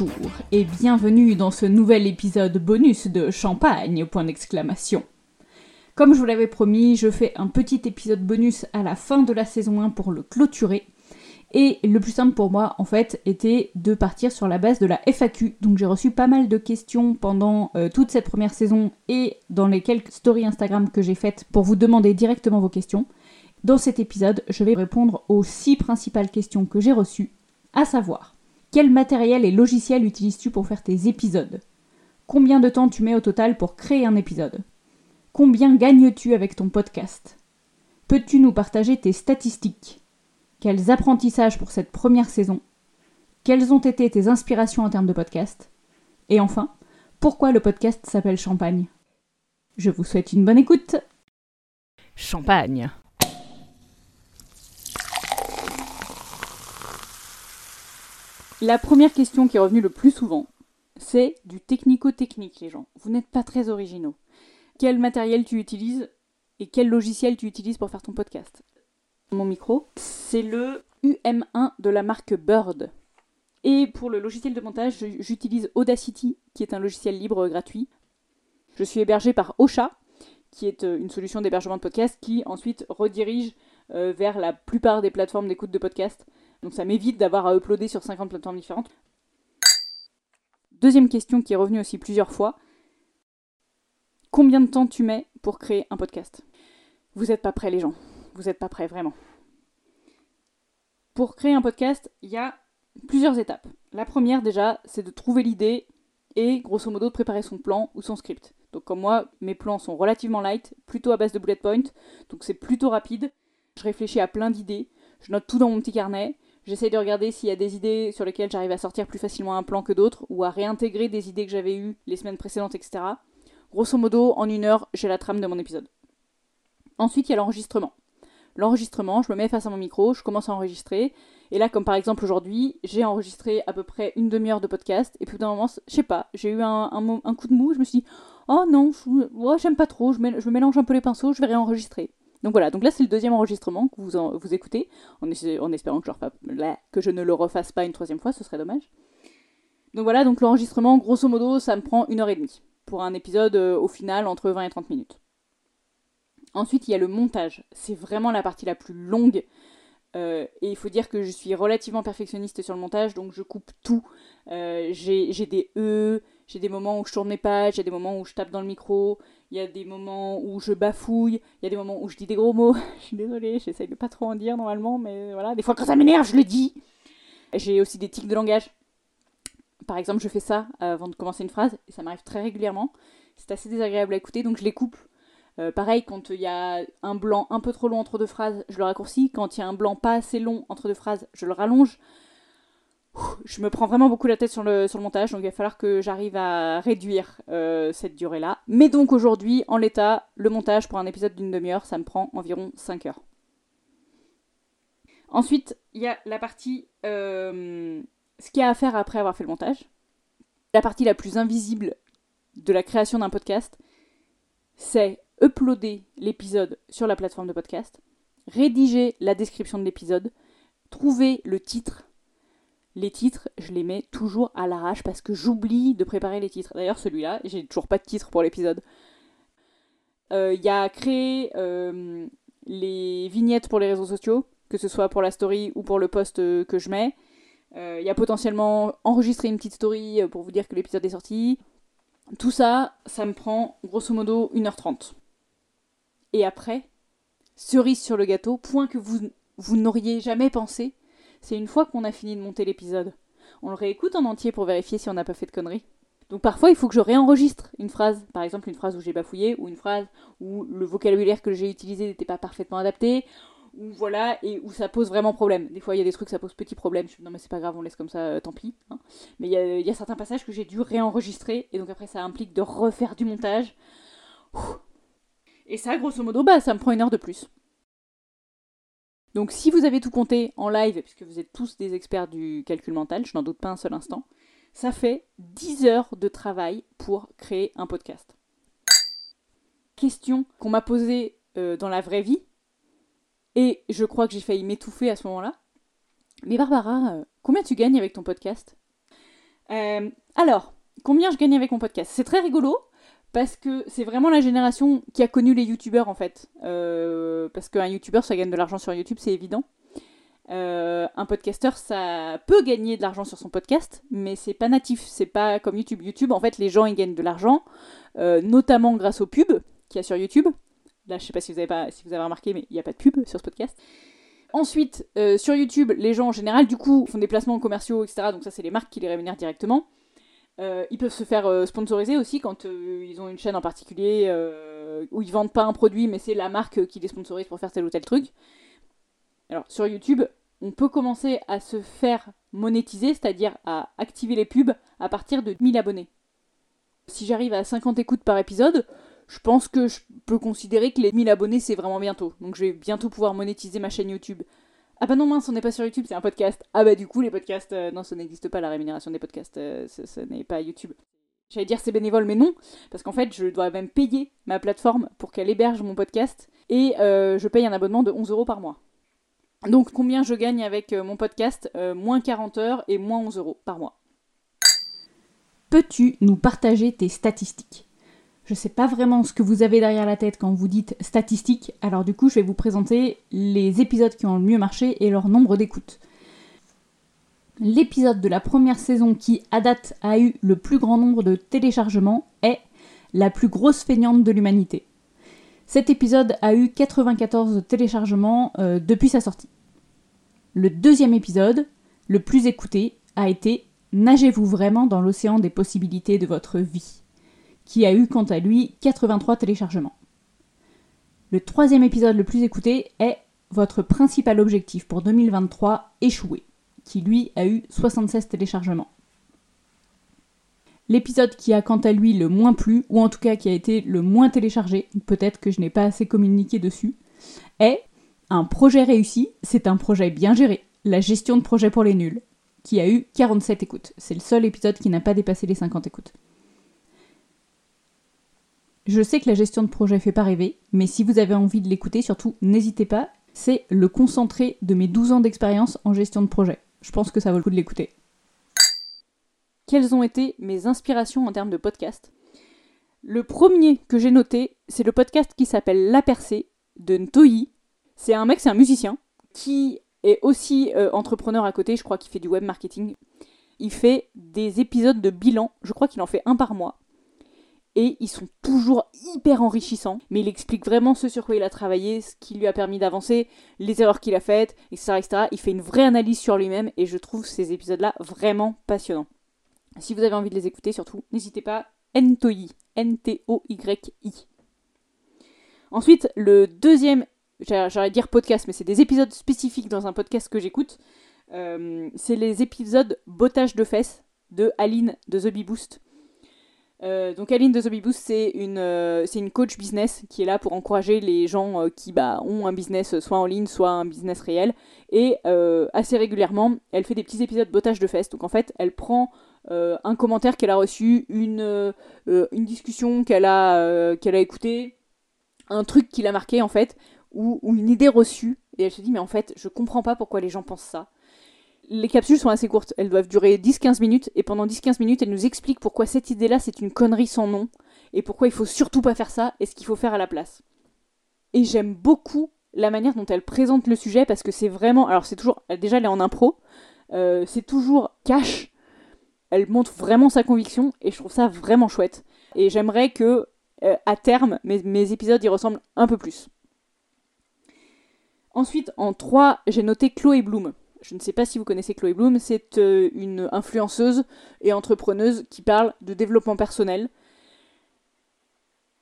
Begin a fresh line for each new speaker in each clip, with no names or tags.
Bonjour et bienvenue dans ce nouvel épisode bonus de Champagne, point d'exclamation. Comme je vous l'avais promis, je fais un petit épisode bonus à la fin de la saison 1 pour le clôturer. Et le plus simple pour moi, en fait, était de partir sur la base de la FAQ. Donc j'ai reçu pas mal de questions pendant euh, toute cette première saison et dans les quelques stories Instagram que j'ai faites pour vous demander directement vos questions. Dans cet épisode, je vais répondre aux six principales questions que j'ai reçues, à savoir quel matériel et logiciel utilises-tu pour faire tes épisodes? Combien de temps tu mets au total pour créer un épisode? Combien gagnes-tu avec ton podcast? Peux-tu nous partager tes statistiques? Quels apprentissages pour cette première saison? Quelles ont été tes inspirations en termes de podcast? Et enfin, pourquoi le podcast s'appelle Champagne? Je vous souhaite une bonne écoute.
Champagne.
La première question qui est revenue le plus souvent, c'est du technico-technique, les gens. Vous n'êtes pas très originaux. Quel matériel tu utilises et quel logiciel tu utilises pour faire ton podcast? Mon micro, c'est le UM1 de la marque Bird. Et pour le logiciel de montage, j'utilise Audacity, qui est un logiciel libre gratuit. Je suis hébergé par Ocha, qui est euh, une solution d'hébergement de podcast qui ensuite redirige euh, vers la plupart des plateformes d'écoute de podcast. Donc ça m'évite d'avoir à uploader sur 50 plateformes différentes. Deuxième question qui est revenue aussi plusieurs fois. Combien de temps tu mets pour créer un podcast? Vous n'êtes pas prêts les gens. Vous n'êtes pas prêts vraiment. Pour créer un podcast, il y a plusieurs étapes. La première déjà, c'est de trouver l'idée et grosso modo de préparer son plan ou son script. Donc comme moi, mes plans sont relativement light, plutôt à base de bullet point, donc c'est plutôt rapide. Je réfléchis à plein d'idées, je note tout dans mon petit carnet, j'essaye de regarder s'il y a des idées sur lesquelles j'arrive à sortir plus facilement un plan que d'autres, ou à réintégrer des idées que j'avais eues les semaines précédentes, etc. Grosso modo, en une heure, j'ai la trame de mon épisode. Ensuite, il y a l'enregistrement. L'enregistrement, je me mets face à mon micro, je commence à enregistrer, et là, comme par exemple aujourd'hui, j'ai enregistré à peu près une demi-heure de podcast, et puis d'un moment, je sais pas, j'ai eu un, un, coup de mou, je me suis dit, oh non, j'aime pas trop, je, je mélange un peu les pinceaux, je vais réenregistrer. Donc voilà, donc là c'est le deuxième enregistrement que vous, vous écoutez, en, espérant que je, ne le refasse pas une troisième fois, ce serait dommage. Donc voilà, donc l'enregistrement, grosso modo, ça me prend une heure et demie, pour un épisode euh, au final entre 20 et 30 minutes. Ensuite, il y a le montage, c'est vraiment la partie la plus longue, euh, et il faut dire que je suis relativement perfectionniste sur le montage, donc je coupe tout. Euh, j'ai des E, j'ai des moments où je tourne mes pages, a des moments où je tape dans le micro, il y a des moments où je bafouille, il y a des moments où je dis des gros mots. je suis désolée, j'essaye de pas trop en dire normalement, mais voilà. Des fois quand ça m'énerve, je le dis. J'ai aussi des tics de langage. Par exemple, je fais ça avant de commencer une phrase, et ça m'arrive très régulièrement. C'est assez désagréable à écouter, donc je les coupe. Euh, pareil, quand il y a un blanc un peu trop long entre deux phrases, je le raccourcis. Quand il y a un blanc pas assez long entre deux phrases, je le rallonge je me prends vraiment beaucoup la tête sur le, montage, donc il va falloir que j'arrive à réduire euh, cette durée-là. Mais donc aujourd'hui, en l'état, le montage pour un épisode d'une demi-heure, ça me prend environ 5 heures. Ensuite, il y a la partie... Euh, ce qu'il y a à faire après avoir fait le montage. La partie la plus invisible de la création d'un podcast, c'est uploader l'épisode sur la plateforme de podcast, rédiger la description de l'épisode, trouver le titre les titres, je les mets toujours à l'arrache parce que j'oublie de préparer les titres. D'ailleurs, celui-là, j'ai toujours pas de titre pour l'épisode. Il euh, y a créé euh, les vignettes pour les réseaux sociaux, que ce soit pour la story ou pour le post euh, que je mets. Il y a potentiellement enregistrer une petite story pour vous dire que l'épisode est sorti. Tout ça, ça me prend grosso modo 1h30. Et après, cerise sur le gâteau, point que vous, vous n'auriez jamais pensé, c'est une fois qu'on a fini de monter l'épisode. On le réécoute en entier pour vérifier si on n'a pas fait de conneries. Donc parfois, il faut que je réenregistre une phrase. Par exemple, une phrase où j'ai bafouillé, ou une phrase où le vocabulaire que j'ai utilisé n'était pas parfaitement adapté, ou voilà, et où ça pose vraiment problème. Des fois, il y a des trucs, ça pose petit problème. Je me dis, non, mais c'est pas grave, on laisse comme ça, euh, tant pis. Hein. Mais il y, a, certains passages que j'ai dû réenregistrer, et donc après, ça implique de refaire du montage. Et ça, grosso modo, bah, ça me prend une heure de plus. Donc si vous avez tout compté en live, puisque vous êtes tous des experts du calcul mental, je n'en doute pas un seul instant, ça fait 10 heures de travail pour créer un podcast. Question qu'on m'a posée euh, dans la vraie vie, et je crois que j'ai failli m'étouffer à ce moment-là. Mais Barbara, euh, combien tu gagnes avec ton podcast? Euh, alors, combien je gagne avec mon podcast? C'est très rigolo parce que c'est vraiment la génération qui a connu les youtubeurs en fait. Euh, parce qu'un youtubeur, ça gagne de l'argent sur YouTube, c'est évident. Euh, un podcasteur, ça peut gagner de l'argent sur son podcast, mais c'est pas natif, c'est pas comme YouTube. YouTube, en fait, les gens ils gagnent de l'argent, euh, notamment grâce aux pubs qu'il y a sur YouTube. Là, je sais pas si vous avez, pas, si vous avez remarqué, mais il n'y a pas de pub sur ce podcast. Ensuite, sur YouTube, les gens en général, du coup, font des placements commerciaux, etc. Donc ça, c'est les marques qui les rémunèrent directement. Euh, ils peuvent se faire euh, sponsoriser aussi quand euh, ils ont une chaîne en particulier où ils vendent pas un produit, mais c'est la marque qui les sponsorise pour faire tel ou tel truc. Alors sur YouTube, on peut commencer à se faire monétiser, c'est-à-dire à activer les pubs à partir de 1000 abonnés. Si j'arrive à 50 écoutes par épisode, je pense que je peux considérer que les 1000 abonnés c'est vraiment bientôt. Donc je vais bientôt pouvoir monétiser ma chaîne YouTube. Ah bah non mince, on n'est pas sur YouTube, c'est un podcast. Ah bah du coup les podcasts, euh, non ça n'existe pas la rémunération des podcasts, euh, ce, n'est pas YouTube. J'allais dire c'est bénévole mais non, parce qu'en fait je dois même payer ma plateforme pour qu'elle héberge mon podcast et euh, je paye un abonnement de 11 euros par mois. Donc combien je gagne avec mon podcast Moins 40 heures et moins 11 euros par mois.
Peux-tu nous partager tes statistiques? Je sais pas vraiment ce que vous avez derrière la tête quand vous dites statistiques, alors du coup je vais vous présenter les épisodes qui ont le mieux marché et leur nombre d'écoutes. L'épisode de la première saison qui, à date, a eu le plus grand nombre de téléchargements est La plus grosse feignante de l'humanité. Cet épisode a eu 94 téléchargements euh, depuis sa sortie. Le deuxième épisode, le plus écouté, a été Nagez-vous vraiment dans l'océan des possibilités de votre vie? Qui a eu quant à lui 83 téléchargements. Le troisième épisode le plus écouté est Votre principal objectif pour 2023 échoué qui lui a eu 76 téléchargements. L'épisode qui a quant à lui le moins plu, ou en tout cas qui a été le moins téléchargé, peut-être que je n'ai pas assez communiqué dessus, est Un projet réussi, c'est un projet bien géré, la gestion de projet pour les nuls, qui a eu 47 écoutes. C'est le seul épisode qui n'a pas dépassé les 50 écoutes. Je sais que la gestion de projet fait pas rêver, mais si vous avez envie de l'écouter, surtout n'hésitez pas, c'est le concentré de mes 12 ans d'expérience en gestion de projet. Je pense que ça vaut le coup de l'écouter.
Quelles ont été mes inspirations en termes de podcast? Le premier que j'ai noté, c'est le podcast qui s'appelle La Percée de Ntoyi. C'est un mec, c'est un musicien qui est aussi euh, entrepreneur à côté, je crois qu'il fait du web marketing. Il fait des épisodes de bilan, je crois qu'il en fait un par mois. Et ils sont toujours hyper enrichissants, mais il explique vraiment ce sur quoi il a travaillé, ce qui lui a permis d'avancer, les erreurs qu'il a faites, etc.. Il fait une vraie analyse sur lui-même et je trouve ces épisodes-là vraiment passionnants. Si vous avez envie de les écouter, surtout, n'hésitez pas. Ntoyi. N-T-O-Y-I. Ensuite, le deuxième, j'allais dire podcast, mais c'est des épisodes spécifiques dans un podcast que j'écoute. Euh, c'est les épisodes Bottage de fesses de Aline de The Bee Boost. Euh, donc Aline de The Bee Boost, c'est une, euh, coach business qui est là pour encourager les gens euh, qui bah, ont un business soit en ligne, soit un business réel. Et euh, assez régulièrement, elle fait des petits épisodes Bottage de fesses. Donc en fait, elle prend euh, un commentaire qu'elle a reçu, une, euh, discussion qu'elle a, euh, qu'elle a écoutée, un truc qui l'a marqué en fait, ou, ou une idée reçue, et elle se dit mais en fait je comprends pas pourquoi les gens pensent ça. Les capsules sont assez courtes, elles doivent durer 10-15 minutes, et pendant 10-15 minutes elle nous explique pourquoi cette idée-là c'est une connerie sans nom, et pourquoi il faut surtout pas faire ça, et ce qu'il faut faire à la place. Et j'aime beaucoup la manière dont elle présente le sujet, parce que c'est vraiment... Alors c'est toujours... Déjà elle est en impro, euh, c'est toujours cash, elle montre vraiment sa conviction et je trouve ça vraiment chouette. Et j'aimerais que, euh, à terme, mes, mes, épisodes y ressemblent un peu plus. Ensuite, en 3, j'ai noté Chloé Bloom. Je ne sais pas si vous connaissez Chloé Bloom, c'est euh, une influenceuse et entrepreneuse qui parle de développement personnel.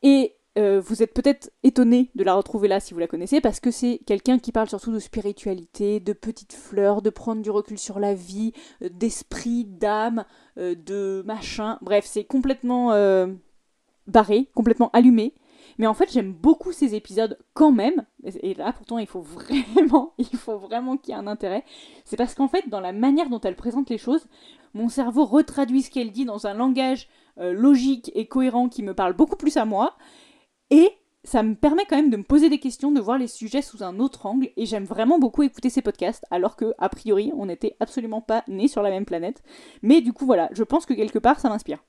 Et euh, vous êtes peut-être étonné de la retrouver là si vous la connaissez, parce que c'est quelqu'un qui parle surtout de spiritualité, de petites fleurs, de prendre du recul sur la vie, euh, d'esprit, d'âme, de machin. Bref, c'est complètement barré, complètement allumé. Mais en fait, j'aime beaucoup ces épisodes quand même. Et là, pourtant, il faut vraiment, il faut vraiment qu'il y ait un intérêt. C'est parce qu'en fait, dans la manière dont elle présente les choses, mon cerveau retraduit ce qu'elle dit dans un langage euh, logique et cohérent qui me parle beaucoup plus à moi. Et ça me permet quand même de me poser des questions, de voir les sujets sous un autre angle, et j'aime vraiment beaucoup écouter ces podcasts, alors que, a priori, on n'était absolument pas nés sur la même planète. Mais du coup, voilà, je pense que quelque part, ça m'inspire.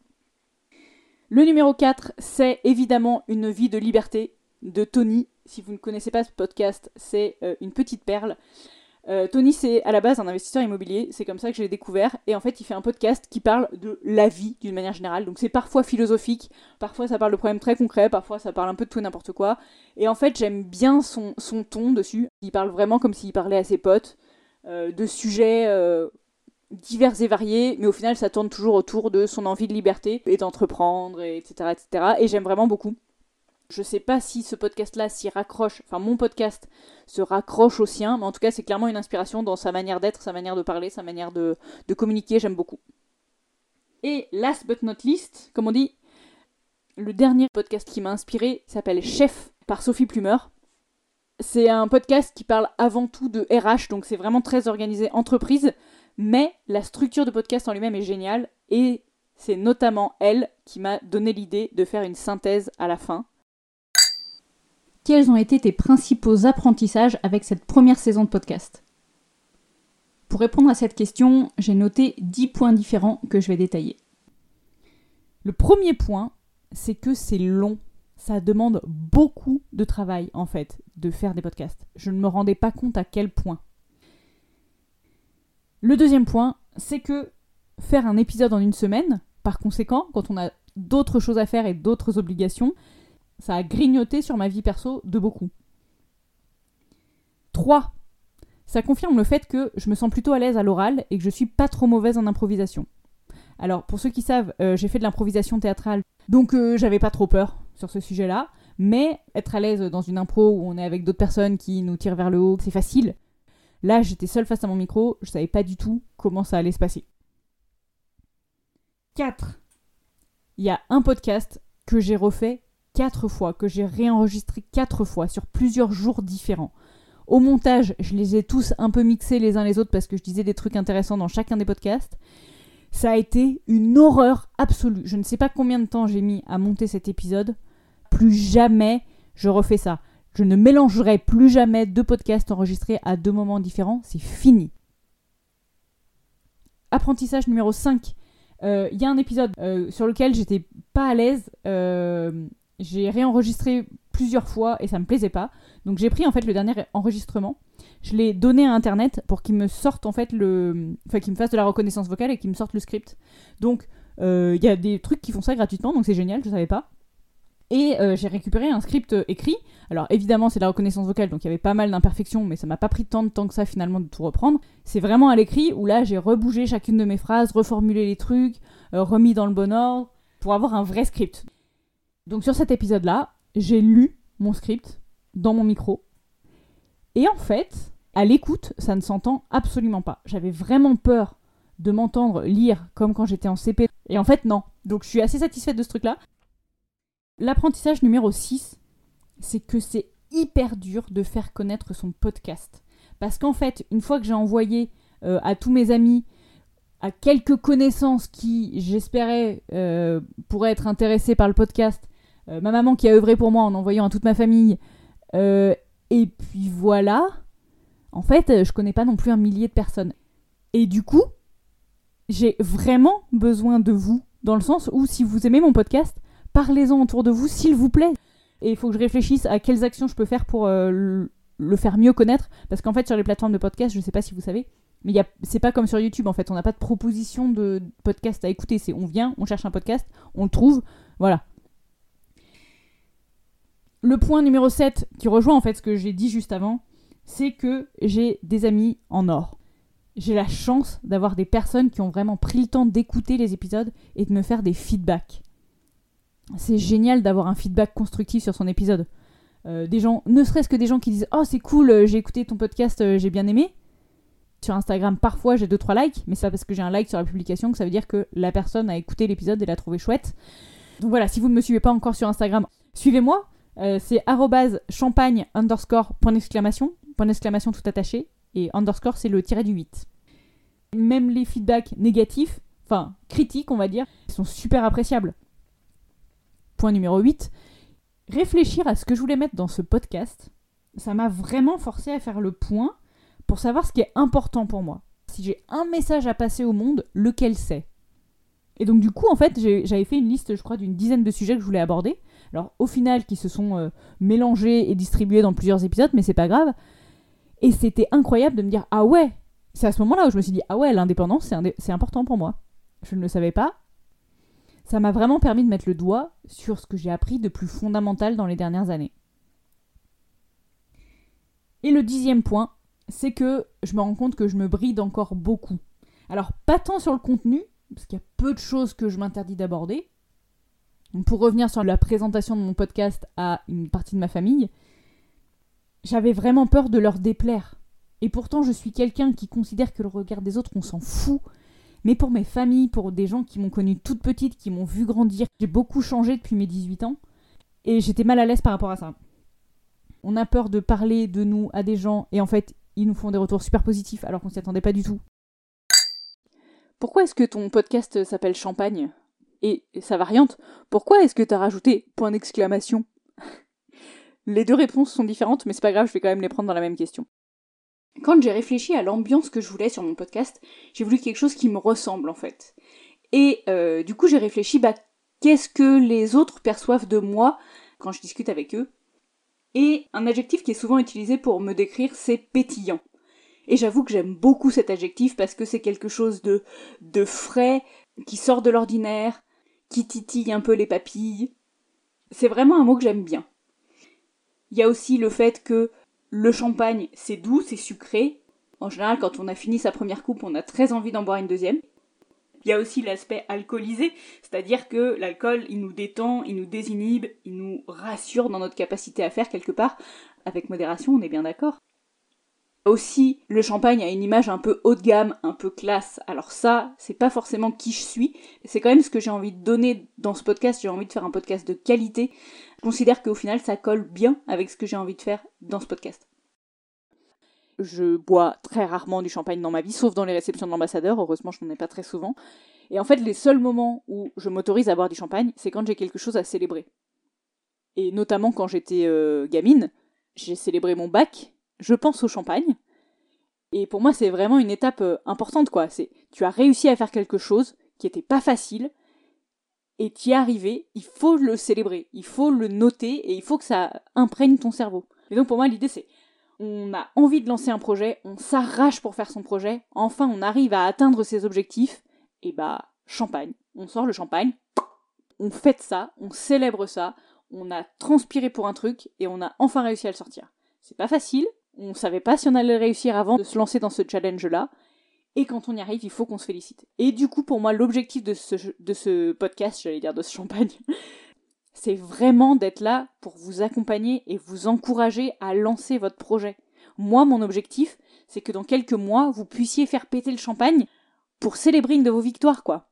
Le numéro 4, c'est évidemment Une vie de liberté de Tony. Si vous ne connaissez pas ce podcast, c'est euh, une petite perle. Euh, Tony, c'est à la base un investisseur immobilier, c'est comme ça que je l'ai découvert, et en fait, il fait un podcast qui parle de la vie d'une manière générale. Donc, c'est parfois philosophique, parfois ça parle de problèmes très concrets, parfois ça parle un peu de tout et n'importe quoi. Et en fait, j'aime bien son, ton dessus. Il parle vraiment comme s'il parlait à ses potes, euh, de sujets divers et variés, mais au final, ça tourne toujours autour de son envie de liberté et d'entreprendre, etc., etc. Et j'aime vraiment beaucoup. Je sais pas si ce podcast-là s'y raccroche, enfin mon podcast se raccroche au sien, mais en tout cas c'est clairement une inspiration dans sa manière d'être, sa manière de parler, sa manière de, de communiquer, j'aime beaucoup. Et last but not least, comme on dit, le dernier podcast qui m'a inspiré s'appelle Chef par Sophie Plumer. C'est un podcast qui parle avant tout de RH, donc c'est vraiment très organisé entreprise, mais la structure de podcast en lui-même est géniale et c'est notamment elle qui m'a donné l'idée de faire une synthèse à la fin
quels ont été tes principaux apprentissages avec cette première saison de podcast? Pour répondre à cette question, j'ai noté 10 points différents que je vais détailler.
Le premier point, c'est que c'est long. Ça demande beaucoup de travail, en fait, de faire des podcasts. Je ne me rendais pas compte à quel point. Le deuxième point, c'est que faire un épisode en une semaine, par conséquent, quand on a d'autres choses à faire et d'autres obligations, ça a grignoté sur ma vie perso de beaucoup. 3. Ça confirme le fait que je me sens plutôt à l'aise à l'oral et que je suis pas trop mauvaise en improvisation. Alors, pour ceux qui savent, euh, j'ai fait de l'improvisation théâtrale, donc euh, j'avais pas trop peur sur ce sujet-là, mais être à l'aise dans une impro où on est avec d'autres personnes qui nous tirent vers le haut, c'est facile. Là, j'étais seule face à mon micro, je savais pas du tout comment ça allait se passer. 4. Il y a un podcast que j'ai refait quatre fois, que j'ai réenregistré quatre fois sur plusieurs jours différents. Au montage, je les ai tous un peu mixés les uns les autres parce que je disais des trucs intéressants dans chacun des podcasts. Ça a été une horreur absolue. Je ne sais pas combien de temps j'ai mis à monter cet épisode. Plus jamais je refais ça. Je ne mélangerai plus jamais deux podcasts enregistrés à deux moments différents. C'est fini. Apprentissage numéro 5. Il euh, y a un épisode euh, sur lequel j'étais pas à l'aise. Euh, j'ai réenregistré plusieurs fois et ça me plaisait pas. Donc j'ai pris en fait le dernier enregistrement, je l'ai donné à internet pour qu'il me sorte en fait le. Enfin, qu'il me fasse de la reconnaissance vocale et qu'il me sorte le script. Donc il y a des trucs qui font ça gratuitement, donc c'est génial, je savais pas. Et euh, j'ai récupéré un script euh, écrit. Alors évidemment, c'est la reconnaissance vocale, donc il y avait pas mal d'imperfections, mais ça m'a pas pris tant de temps que ça finalement de tout reprendre. C'est vraiment à l'écrit où là j'ai rebougé chacune de mes phrases, reformulé les trucs, remis dans le bon ordre, pour avoir un vrai script. Donc sur cet épisode-là, j'ai lu mon script dans mon micro. Et en fait, à l'écoute, ça ne s'entend absolument pas. J'avais vraiment peur de m'entendre lire comme quand j'étais en CP. Et en fait, non. Donc je suis assez satisfaite de ce truc-là. L'apprentissage numéro 6, c'est que c'est hyper dur de faire connaître son podcast. Parce qu'en fait, une fois que j'ai envoyé euh, à tous mes amis, à quelques connaissances qui, j'espérais, euh, pourraient être intéressés par le podcast, euh, ma maman qui a œuvré pour moi en envoyant à toute ma famille. Et puis voilà. En fait, je connais pas non plus un millier de personnes. Et du coup, j'ai vraiment besoin de vous, dans le sens où si vous aimez mon podcast, parlez-en autour de vous, s'il vous plaît. Et il faut que je réfléchisse à quelles actions je peux faire pour euh, le faire mieux connaître. Parce qu'en fait, sur les plateformes de podcast, je sais pas si vous savez, mais c'est pas comme sur YouTube en fait. On n'a pas de proposition de podcast à écouter. C'est on vient, on cherche un podcast, on le trouve. Voilà. Le point numéro 7, qui rejoint en fait ce que j'ai dit juste avant, c'est que j'ai des amis en or. J'ai la chance d'avoir des personnes qui ont vraiment pris le temps d'écouter les épisodes et de me faire des feedbacks. C'est génial d'avoir un feedback constructif sur son épisode. Euh, des gens, ne serait-ce que des gens qui disent Oh, c'est cool, euh, j'ai écouté ton podcast, euh, j'ai bien aimé. Sur Instagram, parfois j'ai 2-3 likes, mais c'est pas parce que j'ai un like sur la publication que ça veut dire que la personne a écouté l'épisode et l'a trouvé chouette. Donc voilà, si vous ne me suivez pas encore sur Instagram, suivez-moi. Euh, c'est champagne underscore point d'exclamation, point d'exclamation tout attaché, et underscore c'est le tiré du 8. Même les feedbacks négatifs, enfin critiques on va dire, sont super appréciables. Point numéro 8,
Réfléchir à ce que je voulais mettre dans ce podcast, ça m'a vraiment forcé à faire le point pour savoir ce qui est important pour moi. Si j'ai un message à passer au monde, lequel c'est? Et donc du coup, en fait, j'avais fait une liste, je crois, d'une dizaine de sujets que je voulais aborder. Alors au final, qui se sont euh, mélangés et distribués dans plusieurs épisodes, mais c'est pas grave. Et c'était incroyable de me dire ah ouais, c'est à ce moment-là où je me suis dit ah ouais, l'indépendance c'est important pour moi. Je ne le savais pas. Ça m'a vraiment permis de mettre le doigt sur ce que j'ai appris de plus fondamental dans les dernières années. Et le dixième point, c'est que je me rends compte que je me bride encore beaucoup. Alors pas tant sur le contenu, parce qu'il y a peu de choses que je m'interdis d'aborder, pour revenir sur la présentation de mon podcast à une partie de ma famille, j'avais vraiment peur de leur déplaire. Et pourtant, je suis quelqu'un qui considère que le regard des autres, on s'en fout. Mais pour mes familles, pour des gens qui m'ont connue toute petite, qui m'ont vu grandir, j'ai beaucoup changé depuis mes 18 ans. Et j'étais mal à l'aise par rapport à ça. On a peur de parler de nous à des gens, et en fait, ils nous font des retours super positifs alors qu'on s'y attendait pas du tout.
Pourquoi est-ce que ton podcast s'appelle Champagne? Et sa variante, pourquoi est-ce que t'as rajouté point d'exclamation? Les deux réponses sont différentes, mais c'est pas grave, je vais quand même les prendre dans la même question. Quand j'ai réfléchi à l'ambiance que je voulais sur mon podcast, j'ai voulu quelque chose qui me ressemble en fait. Et euh, du coup, j'ai réfléchi, bah, qu'est-ce que les autres perçoivent de moi quand je discute avec eux? Et un adjectif qui est souvent utilisé pour me décrire, c'est pétillant. Et j'avoue que j'aime beaucoup cet adjectif parce que c'est quelque chose de, de frais, qui sort de l'ordinaire, qui titille un peu les papilles. C'est vraiment un mot que j'aime bien. Il y a aussi le fait que le champagne, c'est doux, c'est sucré. En général, quand on a fini sa première coupe, on a très envie d'en boire une deuxième. Il y a aussi l'aspect alcoolisé, c'est-à-dire que l'alcool, il nous détend, il nous désinhibe, il nous rassure dans notre capacité à faire quelque part, avec modération, on est bien d'accord. Aussi, le champagne a une image un peu haut de gamme, un peu classe. Alors ça, c'est pas forcément qui je suis. C'est quand même ce que j'ai envie de donner dans ce podcast. J'ai envie de faire un podcast de qualité. Je considère qu'au final, ça colle bien avec ce que j'ai envie de faire dans ce podcast. Je bois très rarement du champagne dans ma vie, sauf dans les réceptions de l'ambassadeur. Heureusement, je n'en ai pas très souvent. Et en fait, les seuls moments où je m'autorise à boire du champagne, c'est quand j'ai quelque chose à célébrer. Et notamment quand j'étais euh, gamine, j'ai célébré mon bac je pense au champagne. Et pour moi, c'est vraiment une étape euh, importante, quoi. Tu as réussi à faire quelque chose qui n'était pas facile, et tu y es arrivé, il faut le célébrer, il faut le noter, et il faut que ça imprègne ton cerveau. Et donc pour moi, l'idée, c'est, on a envie de lancer un projet, on s'arrache pour faire son projet, enfin on arrive à atteindre ses objectifs, et bah, champagne. On sort le champagne, on fête ça, on célèbre ça, on a transpiré pour un truc, et on a enfin réussi à le sortir. C'est pas facile, on savait pas si on allait réussir avant de se lancer dans ce challenge-là. Et quand on y arrive, il faut qu'on se félicite. Et du coup, pour moi, l'objectif de ce, podcast, j'allais dire de ce champagne, c'est vraiment d'être là pour vous accompagner et vous encourager à lancer votre projet. Moi, mon objectif, c'est que dans quelques mois, vous puissiez faire péter le champagne pour célébrer une de vos victoires, quoi.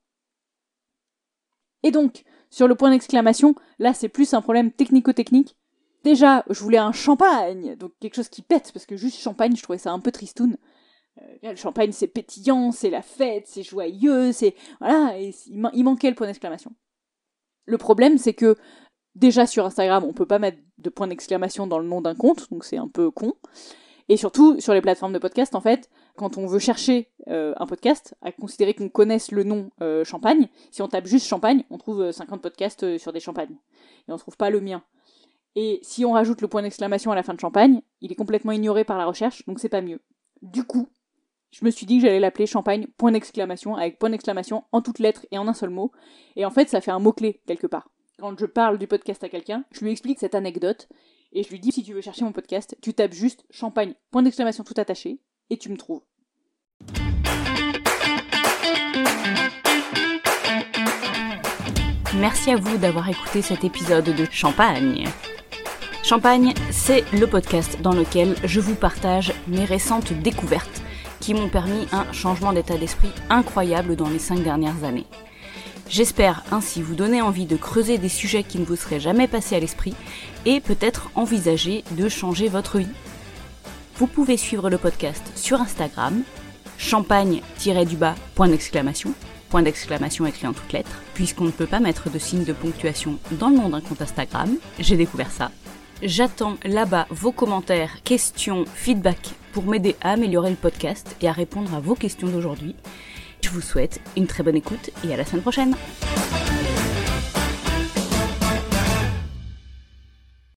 Et donc, sur le point d'exclamation, là, c'est plus un problème technico-technique. Déjà, je voulais un champagne, donc quelque chose qui pète, parce que juste champagne, je trouvais ça un peu tristoun. Euh, le champagne, c'est pétillant, c'est la fête, c'est joyeux, c'est. Voilà, il, manquait le point d'exclamation. Le problème, c'est que déjà sur Instagram, on peut pas mettre de point d'exclamation dans le nom d'un compte, donc c'est un peu con. Et surtout, sur les plateformes de podcast, en fait, quand on veut chercher euh, un podcast, à considérer qu'on connaisse le nom euh, champagne, si on tape juste champagne, on trouve 50 podcasts sur des champagnes. Et on trouve pas le mien. Et si on rajoute le point d'exclamation à la fin de champagne, il est complètement ignoré par la recherche, donc c'est pas mieux. Du coup, je me suis dit que j'allais l'appeler champagne point d'exclamation avec point d'exclamation en toutes lettres et en un seul mot. Et en fait, ça fait un mot-clé quelque part. Quand je parle du podcast à quelqu'un, je lui explique cette anecdote et je lui dis si tu veux chercher mon podcast, tu tapes juste champagne point d'exclamation tout attaché et tu me trouves.
Merci à vous d'avoir écouté cet épisode de Champagne. Champagne, c'est le podcast dans lequel je vous partage mes récentes découvertes qui m'ont permis un changement d'état d'esprit incroyable dans les cinq dernières années. J'espère ainsi vous donner envie de creuser des sujets qui ne vous seraient jamais passés à l'esprit et peut-être envisager de changer votre vie. Vous pouvez suivre le podcast sur Instagram, champagne-du-bas, point d'exclamation,
point d'exclamation écrit en toutes lettres, puisqu'on ne peut pas mettre de signe de ponctuation dans le nom d'un compte Instagram. J'ai découvert ça. J'attends là-bas vos commentaires, questions, feedback pour m'aider à améliorer le podcast et à répondre à vos questions d'aujourd'hui. Je vous souhaite une très bonne écoute et à la semaine prochaine.